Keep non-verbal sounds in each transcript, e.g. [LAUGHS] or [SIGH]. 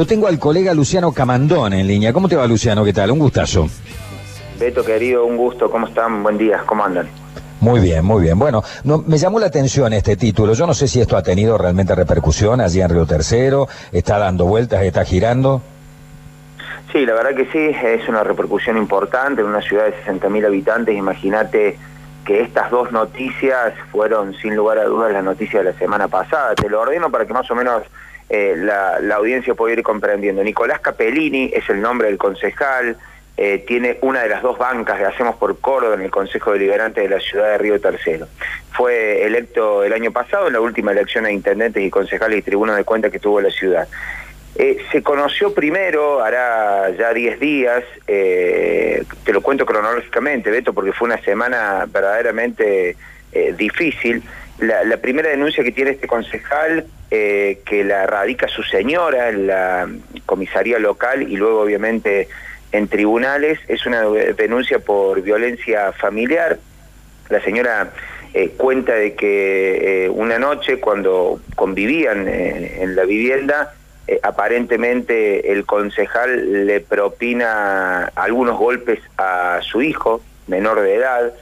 Lo tengo al colega Luciano Camandón en línea. ¿Cómo te va, Luciano? ¿Qué tal? Un gustazo. Beto, querido, un gusto. ¿Cómo están? Buen día. ¿Cómo andan? Muy bien, muy bien. Bueno, no, me llamó la atención este título. Yo no sé si esto ha tenido realmente repercusión allí en Río Tercero. ¿Está dando vueltas? ¿Está girando? Sí, la verdad que sí. Es una repercusión importante en una ciudad de 60.000 habitantes. Imagínate que estas dos noticias fueron sin lugar a dudas las noticias de la semana pasada. Te lo ordeno para que más o menos eh, la, audiencia pueda ir comprendiendo. Nicolás Capellini es el nombre del concejal, eh, tiene una de las dos bancas de Hacemos por Córdoba en el Consejo Deliberante de la ciudad de Río Tercero. Fue electo el año pasado en la última elección a intendentes y concejales y tribunos de cuentas que tuvo la ciudad. Eh, se conoció primero, hará ya 10 días, te lo cuento cronológicamente, Beto, porque fue una semana verdaderamente difícil. La, primera denuncia que tiene este concejal, eh, que la radica su señora en la comisaría local y luego obviamente en tribunales, es una denuncia por violencia familiar. La señora eh, cuenta de que eh, una noche cuando convivían en la vivienda, aparentemente el concejal le propina algunos golpes a su hijo, menor de edad,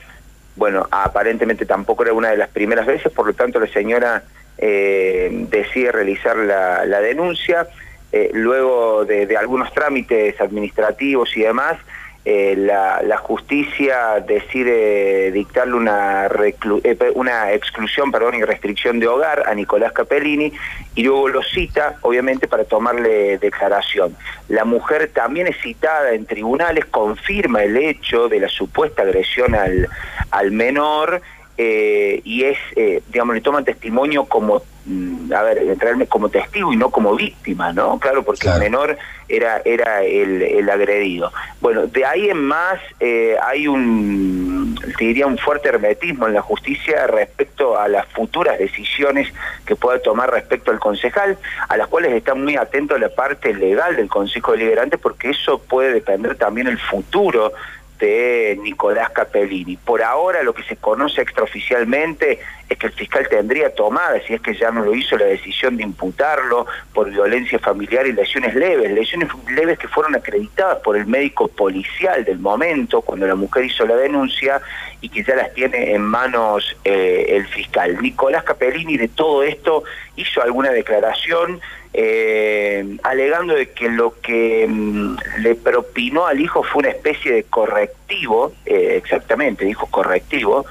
bueno, aparentemente tampoco era una de las primeras veces, por lo tanto la señora eh, decide realizar la, denuncia, eh, luego de, algunos trámites administrativos y demás, eh, la, justicia decide dictarle una, eh, una exclusión perdón, y restricción de hogar a Nicolás Capellini y luego lo cita, obviamente, para tomarle declaración. La mujer también es citada en tribunales, confirma el hecho de la supuesta agresión al, al menor eh, y es, eh, digamos, le toman testimonio como, mm, a ver, entrarme como testigo y no como víctima, ¿no? Claro, porque el menor era, era el, agredido. Bueno, de ahí en más eh, hay un, te diría, un fuerte hermetismo en la justicia respecto a las futuras decisiones que pueda tomar respecto al concejal, a las cuales está muy atento la parte legal del Consejo Deliberante, porque eso puede depender también el futuro de Nicolás Capellini. Por ahora lo que se conoce extraoficialmente es que el fiscal tendría tomada, si es que ya no lo hizo, la decisión de imputarlo por violencia familiar y lesiones leves, lesiones leves que fueron acreditadas por el médico policial del momento, cuando la mujer hizo la denuncia, y que ya las tiene en manos eh, el fiscal. Nicolás Capellini de todo esto hizo alguna declaración eh, alegando de que lo que mm, le propinó al hijo fue una especie de correctivo, eh, exactamente, dijo correctivo,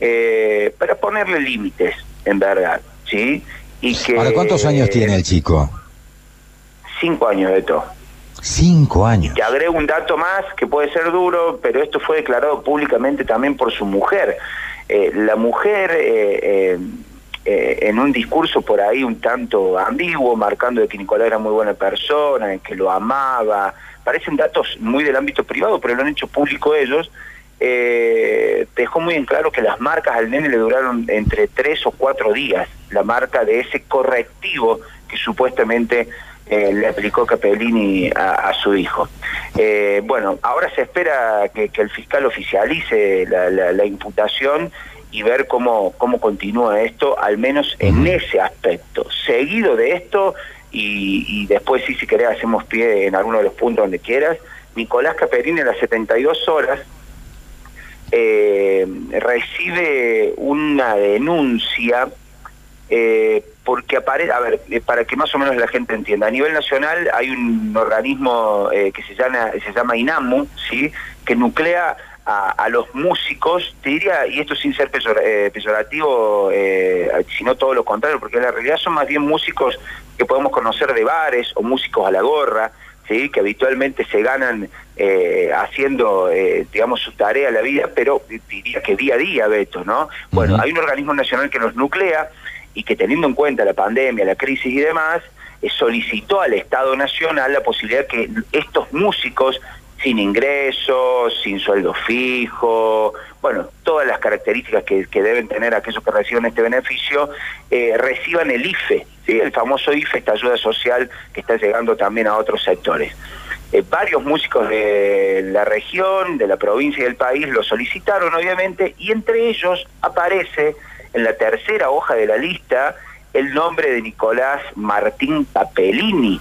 eh, para ponerle límites, en verdad, ¿sí? Y que, ¿cuántos años tiene el chico? Cinco años de todo. Cinco años. Te agrego un dato más que puede ser duro, pero esto fue declarado públicamente también por su mujer. la mujer eh, en un discurso por ahí un tanto ambiguo, marcando de que Nicolás era muy buena persona, que lo amaba. Parecen datos muy del ámbito privado, pero lo han hecho público ellos. Eh, dejó muy en claro que las marcas al nene le duraron entre tres o cuatro días, la marca de ese correctivo que supuestamente eh, le aplicó Capellini a, su hijo. bueno, ahora se espera que, el fiscal oficialice la imputación y ver cómo, cómo continúa esto, al menos en ese aspecto. Seguido de esto, y, después sí, si querés, hacemos pie en alguno de los puntos donde quieras, Nicolás Caperini a las 72 horas eh, recibe una denuncia eh, porque aparece, a ver, eh, para que más o menos la gente entienda, a nivel nacional hay un organismo que se llama, se llama INAMU, ¿sí? que nuclea a, los músicos, te diría, y esto sin ser eh, peyorativo, eh, sino todo lo contrario, porque en la realidad son más bien músicos que podemos conocer de bares o músicos a la gorra, ¿sí? que habitualmente se ganan eh, haciendo, digamos, su tarea a la vida, pero diría que día a día, Beto, ¿no? Bueno, hay un organismo nacional que nos nuclea y que teniendo en cuenta la pandemia, la crisis y demás, solicitó al Estado Nacional la posibilidad que estos músicos sin ingresos, sin sueldo fijo, bueno, todas las características que, deben tener aquellos que reciben este beneficio, eh, reciban el IFE, ¿sí? el famoso IFE, esta ayuda social que está llegando también a otros sectores. Eh, varios músicos de la región, de la provincia y del país lo solicitaron, obviamente, y entre ellos aparece en la tercera hoja de la lista el nombre de Nicolás Martín Papelini,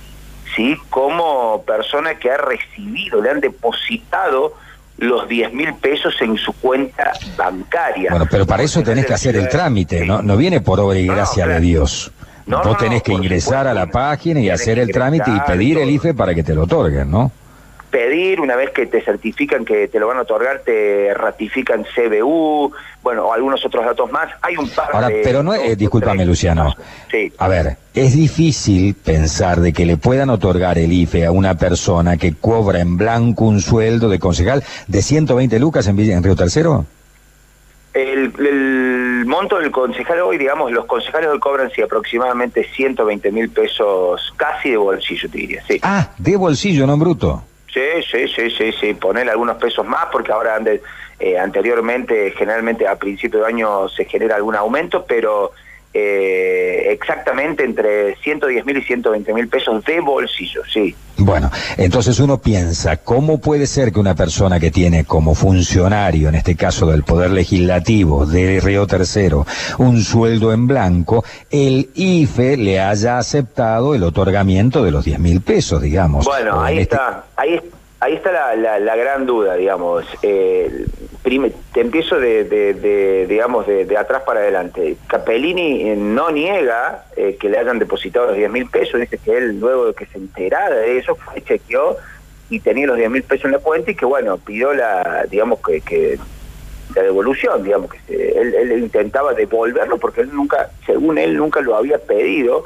¿sí? como persona que ha recibido, le han depositado los 10 mil pesos en su cuenta bancaria. Bueno, pero para eso tenés que hacer el trámite, ¿no? No viene por obra y gracia de Dios. Vos tenés que ingresar a la página y hacer el trámite y pedir el IFE para que te lo otorguen, ¿no? Pedir, una vez que te certifican que te lo van a otorgar, te ratifican CBU, bueno, o algunos otros datos más. Hay un par Ahora, pero no, discúlpame Luciano. Sí. A ver, es difícil pensar de que le puedan otorgar el IFE a una persona que cobra en blanco un sueldo de concejal de 120 lucas en, en Río Tercero. El, el, monto del concejal hoy, digamos, los concejales hoy cobran sí, aproximadamente 120 mil pesos casi de bolsillo, te diría, sí. Ah, de bolsillo, no en bruto. Sí, sí, sí, sí, sí, poner algunos pesos más porque ahora eh, anteriormente, generalmente a principio de año se genera algún aumento, pero eh, exactamente entre 110 mil y 120 mil pesos de bolsillo, sí. Bueno, entonces uno piensa, ¿cómo puede ser que una persona que tiene como funcionario, en este caso del Poder Legislativo de Río Tercero, un sueldo en blanco, el IFE le haya aceptado el otorgamiento de los 10 mil pesos, digamos? Bueno, ahí este está, ahí está ahí está la, la, gran duda, digamos. Eh, te empiezo de, digamos, de, atrás para adelante. Capellini eh, no niega eh, que le hayan depositado los 10 mil pesos, dice que él luego de que se enterara de eso, fue, chequeó y tenía los 10 mil pesos en la cuenta y que bueno, pidió la, digamos, que, que la devolución, digamos, que él, él intentaba devolverlo porque él nunca, según él, nunca lo había pedido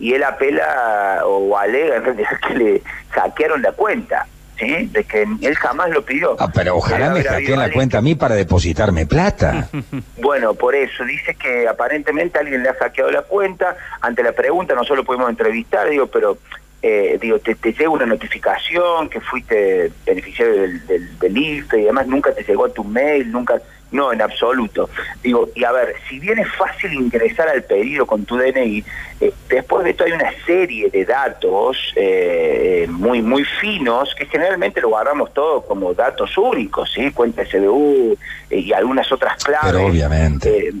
y él apela o alega en realidad [LAUGHS] que le saquearon la cuenta de que él jamás lo pidió. Ah, pero ojalá me hackeen la cuenta a mí para depositarme plata. [LAUGHS] bueno, por eso, dice que aparentemente alguien le ha hackeado la cuenta, ante la pregunta no solo pudimos entrevistar, digo, pero eh, digo, te, llega una notificación que fuiste beneficiario del, del, del IFE y además nunca te llegó a tu mail, nunca no, en absoluto. Digo, y a ver, si bien es fácil ingresar al pedido con tu DNI, eh, después de esto hay una serie de datos eh, muy muy finos que generalmente lo guardamos todo como datos únicos, ¿sí? Cuenta SBU eh, y algunas otras claves. obviamente.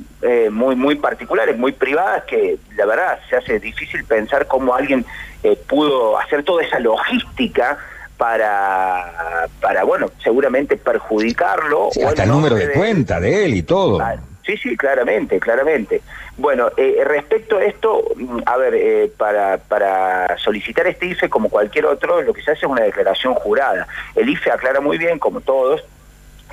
muy, muy particulares, muy privadas, que la verdad se hace difícil pensar cómo alguien pudo hacer toda esa logística para, para bueno, seguramente perjudicarlo. hasta el número de, cuenta de él y todo. Ah, sí, sí, claramente, claramente. Bueno, eh, respecto a esto, a ver, eh, para, para solicitar este IFE como cualquier otro, lo que se hace es una declaración jurada. El IFE aclara muy bien, como todos,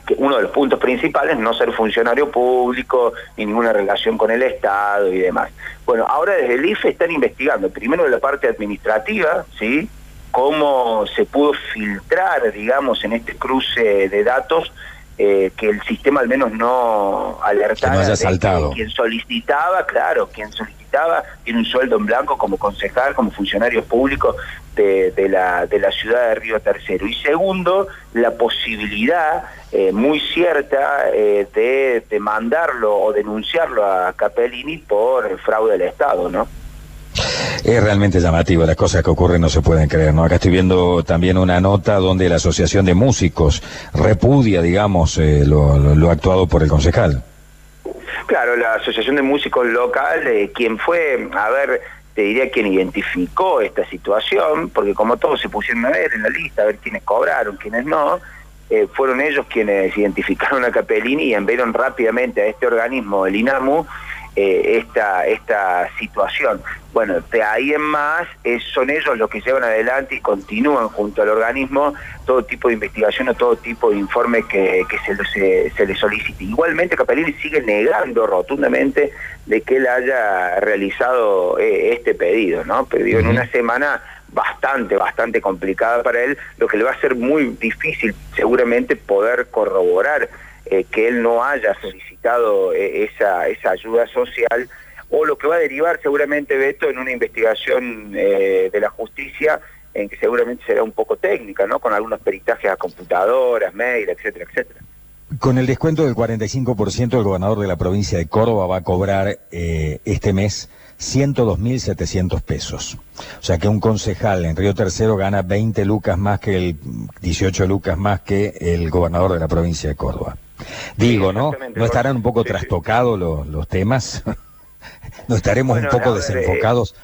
que uno de los puntos principales es no ser funcionario público ni ninguna relación con el Estado y demás. Bueno, ahora desde el IFE están investigando, primero la parte administrativa, ¿sí?, cómo se pudo filtrar, digamos, en este cruce de datos, eh, que el sistema al menos no alertara no quien solicitaba, claro, quien solicitaba tiene un sueldo en blanco como concejal, como funcionario público de, la, de la ciudad de Río Tercero. Y segundo, la posibilidad eh, muy cierta eh, de demandarlo o denunciarlo a Capellini por fraude del Estado, ¿no? Es realmente llamativo, las cosas que ocurren no se pueden creer, ¿no? Acá estoy viendo también una nota donde la Asociación de Músicos repudia, digamos, eh, lo, actuado por el concejal. Claro, la Asociación de Músicos Local, eh, quien fue, a ver, te diría quien identificó esta situación, porque como todos se pusieron a ver en la lista, a ver quiénes cobraron, quiénes no, eh, fueron ellos quienes identificaron a Capellini y enviaron rápidamente a este organismo, el INAMU, eh, esta, esta situación. Bueno, de ahí en más son ellos los que llevan adelante y continúan junto al organismo todo tipo de investigación o todo tipo de informe que, se, se, le solicite. Igualmente Capellini sigue negando rotundamente de que él haya realizado eh, este pedido, ¿no? Pedido en una semana bastante, bastante complicada para él, lo que le va a ser muy difícil seguramente poder corroborar eh, que él no haya solicitado eh, esa, esa ayuda social o lo que va a derivar seguramente de esto en una investigación eh, de la justicia en que seguramente será un poco técnica, ¿no? Con algunos peritajes a computadoras, mail, etcétera, etcétera. Con el descuento del 45%, el gobernador de la provincia de Córdoba va a cobrar este mes 102.700 pesos. O sea que un concejal en Río Tercero gana 20 lucas más que el 18 lucas más que el gobernador de la provincia de Córdoba. Digo, ¿no? ¿No estarán un poco trastocados los, los temas? [LAUGHS] ¿No estaremos un poco desenfocados?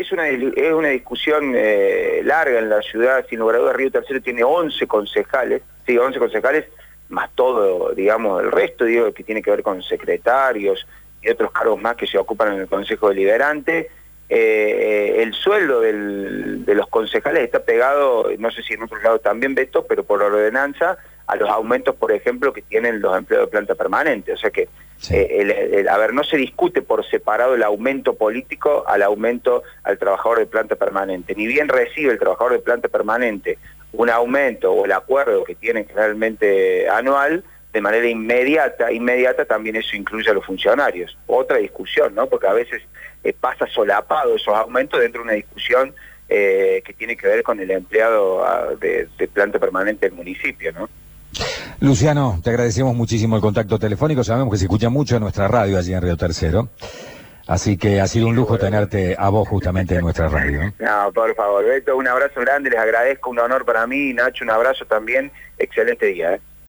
es una, es una discusión eh, larga en la ciudad, sin lugar a dudas, Río Tercero tiene 11 concejales, sí, 11 concejales, más todo, digamos, el resto, digo, que tiene que ver con secretarios y otros cargos más que se ocupan en el Consejo Deliberante. Eh, el sueldo de los concejales está pegado, no sé si en otro lado también, Beto, pero por ordenanza, a los aumentos, por ejemplo, que tienen los empleados de planta permanente. O sea que, eh, a ver, no se discute por separado el aumento político al aumento al trabajador de planta permanente. Ni bien recibe el trabajador de planta permanente un aumento o el acuerdo que tiene generalmente anual, de manera inmediata, inmediata también eso incluye a los funcionarios. Otra discusión, ¿no? Porque a veces eh, pasa solapado esos aumentos dentro de una discusión eh, que tiene que ver con el empleado ah, de, de planta permanente del municipio, ¿no? Luciano, te agradecemos muchísimo el contacto telefónico. Sabemos que se escucha mucho en nuestra radio allí en Río Tercero. Así que ha sido un lujo tenerte a vos justamente en nuestra radio. No, por favor, Beto, un abrazo grande, les agradezco, un honor para mí. Nacho, un abrazo también. Excelente día. ¿eh?